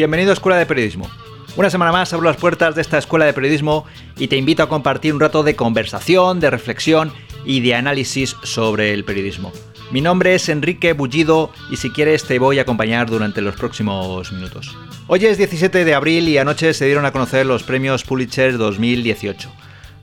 bienvenido a Escuela de Periodismo. Una semana más abro las puertas de esta Escuela de Periodismo y te invito a compartir un rato de conversación, de reflexión y de análisis sobre el periodismo. Mi nombre es Enrique Bullido y si quieres te voy a acompañar durante los próximos minutos. Hoy es 17 de abril y anoche se dieron a conocer los premios Pulitzer 2018.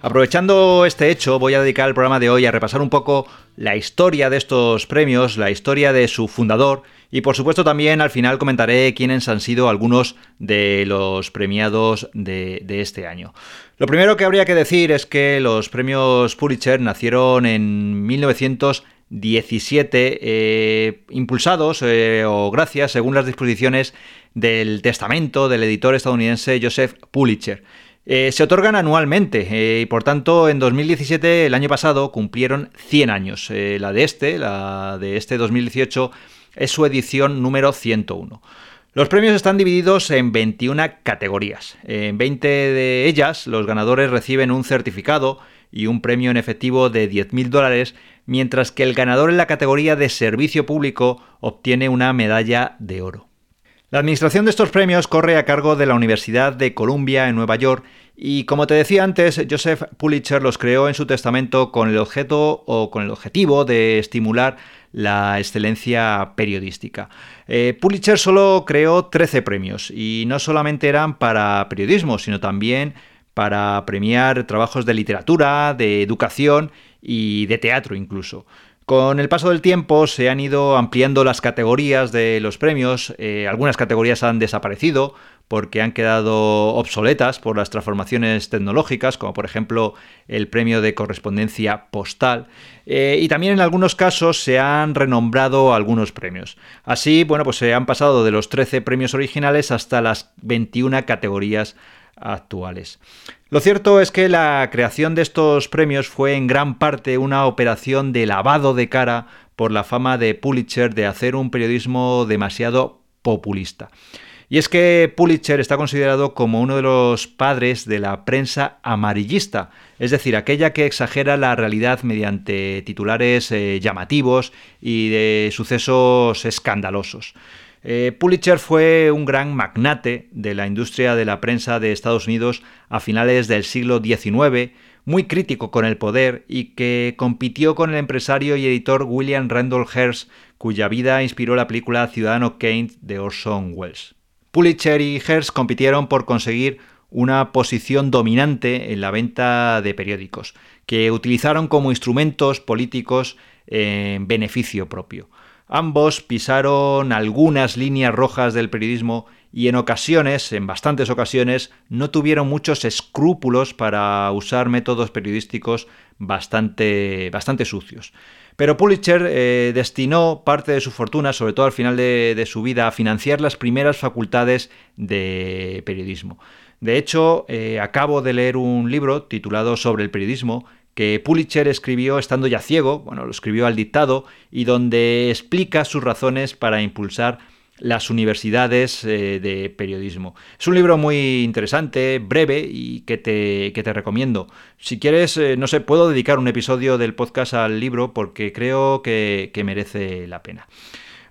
Aprovechando este hecho, voy a dedicar el programa de hoy a repasar un poco la historia de estos premios, la historia de su fundador y por supuesto también al final comentaré quiénes han sido algunos de los premiados de, este año. Lo primero que habría que decir es que los premios Pulitzer nacieron en 1917, eh, impulsados eh, o gracias, según las disposiciones del testamento del editor estadounidense Joseph Pulitzer. Eh, se otorgan anualmente eh, y por tanto en 2017, el año pasado, cumplieron 100 años. Eh, la de este, la de este 2018, es su edición número 101. Los premios están divididos en 21 categorías. En 20 de ellas, los ganadores reciben un certificado y un premio en efectivo de 10.000 dólares, mientras que el ganador en la categoría de servicio público obtiene una medalla de oro. La administración de estos premios corre a cargo de la Universidad de Columbia en Nueva York y como te decía antes, Joseph Pulitzer los creó en su testamento con el objeto o con el objetivo de estimular la excelencia periodística. Eh, Pulitzer solo creó 13 premios y no solamente eran para periodismo, sino también para premiar trabajos de literatura, de educación y de teatro incluso. Con el paso del tiempo se han ido ampliando las categorías de los premios, eh, algunas categorías han desaparecido porque han quedado obsoletas por las transformaciones tecnológicas, como por ejemplo el premio de correspondencia postal, eh, y también en algunos casos se han renombrado algunos premios. Así, bueno, pues se han pasado de los 13 premios originales hasta las 21 categorías actuales. Lo cierto es que la creación de estos premios fue en gran parte una operación de lavado de cara por la fama de Pulitzer de hacer un periodismo demasiado populista. Y es que Pulitzer está considerado como uno de los padres de la prensa amarillista, es decir, aquella que exagera la realidad mediante titulares eh, llamativos y de sucesos escandalosos. Eh, Pulitzer fue un gran magnate de la industria de la prensa de Estados Unidos a finales del siglo XIX, muy crítico con el poder y que compitió con el empresario y editor William Randolph Hearst, cuya vida inspiró la película Ciudadano Kane de Orson Welles. Pulitzer y Hearst compitieron por conseguir una posición dominante en la venta de periódicos, que utilizaron como instrumentos políticos en beneficio propio. Ambos pisaron algunas líneas rojas del periodismo y en ocasiones, en bastantes ocasiones, no tuvieron muchos escrúpulos para usar métodos periodísticos bastante, bastante sucios. Pero Pulitzer eh, destinó parte de su fortuna, sobre todo al final de, su vida, a financiar las primeras facultades de periodismo. De hecho, eh, acabo de leer un libro titulado Sobre el periodismo que Pulitzer escribió estando ya ciego, bueno, lo escribió al dictado, y donde explica sus razones para impulsar las universidades eh, de periodismo. Es un libro muy interesante, breve y que te, te recomiendo. Si quieres, eh, no sé, puedo dedicar un episodio del podcast al libro porque creo que, merece la pena.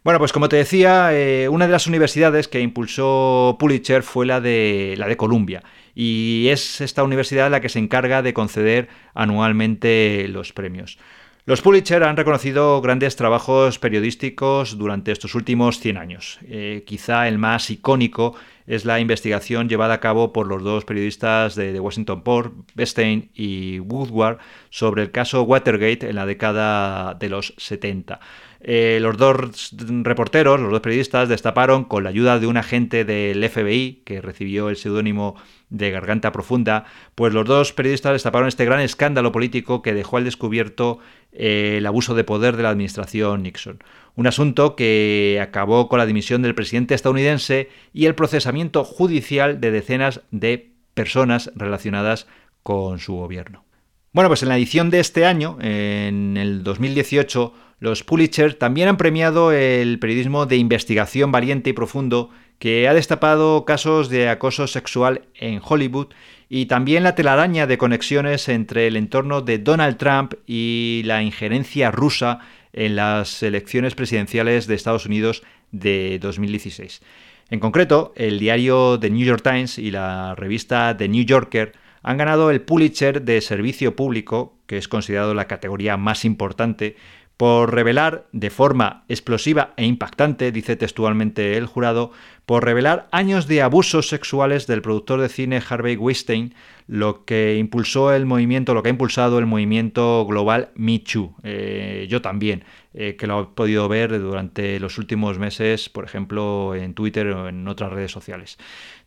Bueno, pues como te decía, eh, una de las universidades que impulsó Pulitzer fue la de, la de Columbia y es esta universidad la que se encarga de conceder anualmente los premios. Los Pulitzer han reconocido grandes trabajos periodísticos durante estos últimos 100 años. Eh, quizá el más icónico es la investigación llevada a cabo por los dos periodistas de Washington Post, Bestein y Woodward, sobre el caso Watergate en la década de los 70. Eh, los dos reporteros, los dos periodistas, destaparon con la ayuda de un agente del FBI que recibió el seudónimo de Garganta Profunda, pues los dos periodistas destaparon este gran escándalo político que dejó al descubierto eh, el abuso de poder de la administración Nixon. Un asunto que acabó con la dimisión del presidente estadounidense y el procesamiento judicial de decenas de personas relacionadas con su gobierno. Bueno, pues en la edición de este año, en el 2018, los Pulitzer también han premiado el periodismo de investigación valiente y profundo que ha destapado casos de acoso sexual en Hollywood y también la telaraña de conexiones entre el entorno de Donald Trump y la injerencia rusa en las elecciones presidenciales de Estados Unidos de 2016. En concreto, el diario The New York Times y la revista The New Yorker han ganado el Pulitzer de Servicio Público, que es considerado la categoría más importante, por revelar de forma explosiva e impactante, dice textualmente el jurado, por revelar años de abusos sexuales del productor de cine Harvey Weinstein, lo que impulsó el movimiento, lo que ha impulsado el movimiento global Me Too. Eh, yo también, eh, que lo he podido ver durante los últimos meses, por ejemplo, en Twitter o en otras redes sociales.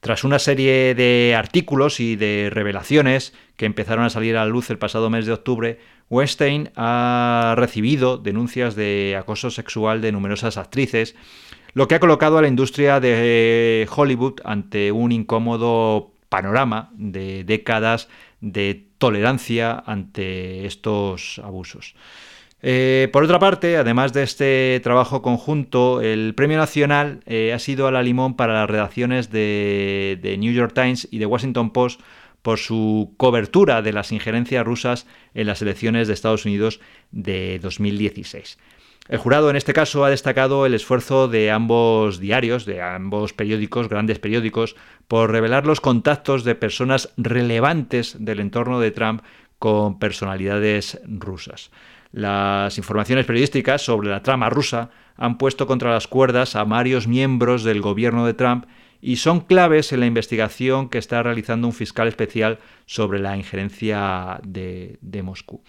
Tras una serie de artículos y de revelaciones que empezaron a salir a la luz el pasado mes de octubre, Weinstein ha recibido denuncias de acoso sexual de numerosas actrices, lo que ha colocado a la industria de Hollywood ante un incómodo panorama de décadas de tolerancia ante estos abusos. Eh, por otra parte, además de este trabajo conjunto, el Premio Nacional eh, ha sido a la limón para las redacciones de, de New York Times y de Washington Post por su cobertura de las injerencias rusas en las elecciones de Estados Unidos de 2016. El jurado en este caso ha destacado el esfuerzo de ambos diarios, de ambos periódicos, grandes periódicos, por revelar los contactos de personas relevantes del entorno de Trump con personalidades rusas. Las informaciones periodísticas sobre la trama rusa han puesto contra las cuerdas a varios miembros del gobierno de Trump y son claves en la investigación que está realizando un fiscal especial sobre la injerencia de, Moscú.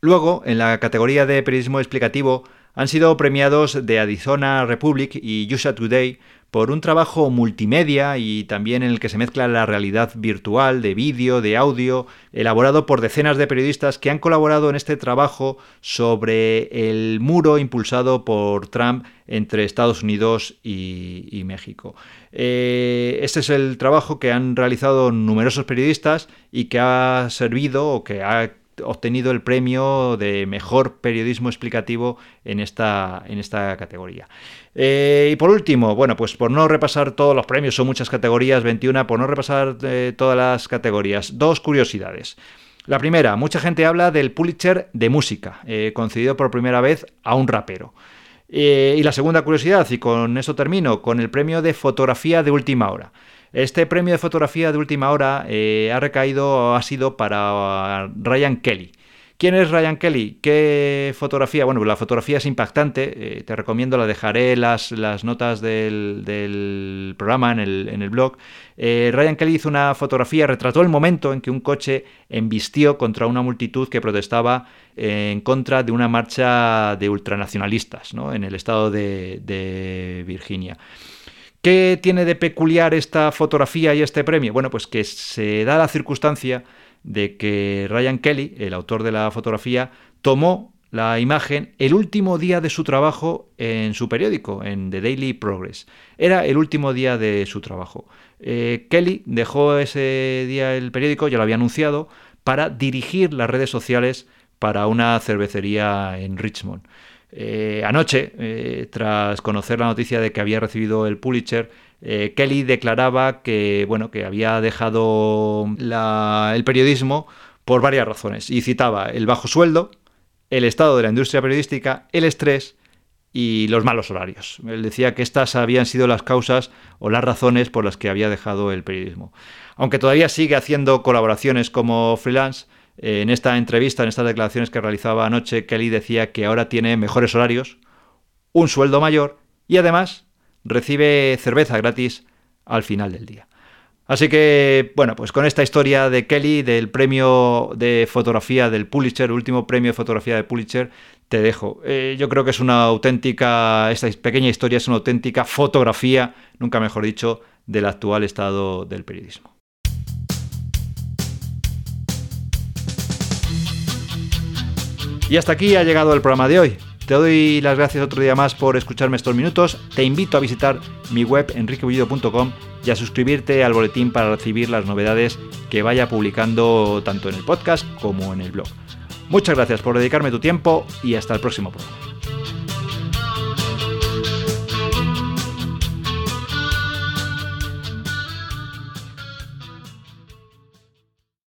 Luego, en la categoría de periodismo explicativo, han sido premiados The Arizona Republic y USA Today por un trabajo multimedia y también en el que se mezcla la realidad virtual de vídeo, de audio, elaborado por decenas de periodistas que han colaborado en este trabajo sobre el muro impulsado por Trump entre Estados Unidos y, México. Eh, este es el trabajo que han realizado numerosos periodistas y que ha servido o que ha obtenido el premio de mejor periodismo explicativo en esta, en esta categoría. Eh, y por último, bueno, pues por no repasar todos los premios, son muchas categorías, 21, por no repasar eh, todas las categorías, dos curiosidades. La primera, mucha gente habla del Pulitzer de música, eh, concedido por primera vez a un rapero. y la segunda curiosidad, y con eso termino, con el premio de fotografía de última hora. Este premio de fotografía de última hora eh, ha recaído, ha sido para Ryan Kelly. ¿Quién es Ryan Kelly? ¿Qué fotografía? Bueno, la fotografía es impactante. Eh, te recomiendo, la dejaré las, las notas del, programa en el, blog. Eh, Ryan Kelly hizo una fotografía, retrató el momento en que un coche embistió contra una multitud que protestaba en contra de una marcha de ultranacionalistas en el estado de Virginia. ¿Qué tiene de peculiar esta fotografía y este premio? Bueno, pues que se da la circunstancia de que Ryan Kelly, el autor de la fotografía, tomó la imagen el último día de su trabajo en su periódico, en The Daily Progress. Era el último día de su trabajo. Eh, Kelly dejó ese día el periódico, ya lo había anunciado, para dirigir las redes sociales para una cervecería en Richmond. Eh, anoche, eh, tras conocer la noticia de que había recibido el Pulitzer, eh, Kelly declaraba que, bueno, que había dejado el periodismo por varias razones. Y citaba el bajo sueldo, el estado de la industria periodística, el estrés y los malos horarios. Él decía que estas habían sido las causas o las razones por las que había dejado el periodismo. Aunque todavía sigue haciendo colaboraciones como freelance, en esta entrevista, en estas declaraciones que realizaba anoche, Kelly decía que ahora tiene mejores horarios, un sueldo mayor y además recibe cerveza gratis al final del día. Así que, bueno, pues con esta historia de Kelly, del premio de fotografía del Pulitzer, último premio de fotografía de Pulitzer, te dejo. Eh, yo creo que es una auténtica, esta pequeña historia es una auténtica fotografía, nunca mejor dicho, del actual estado del periodismo. Y hasta aquí ha llegado el programa de hoy. Te doy las gracias otro día más por escucharme estos minutos. Te invito a visitar mi web enriquebullido.com y a suscribirte al boletín para recibir las novedades que vaya publicando tanto en el podcast como en el blog. Muchas gracias por dedicarme tu tiempo y hasta el próximo programa.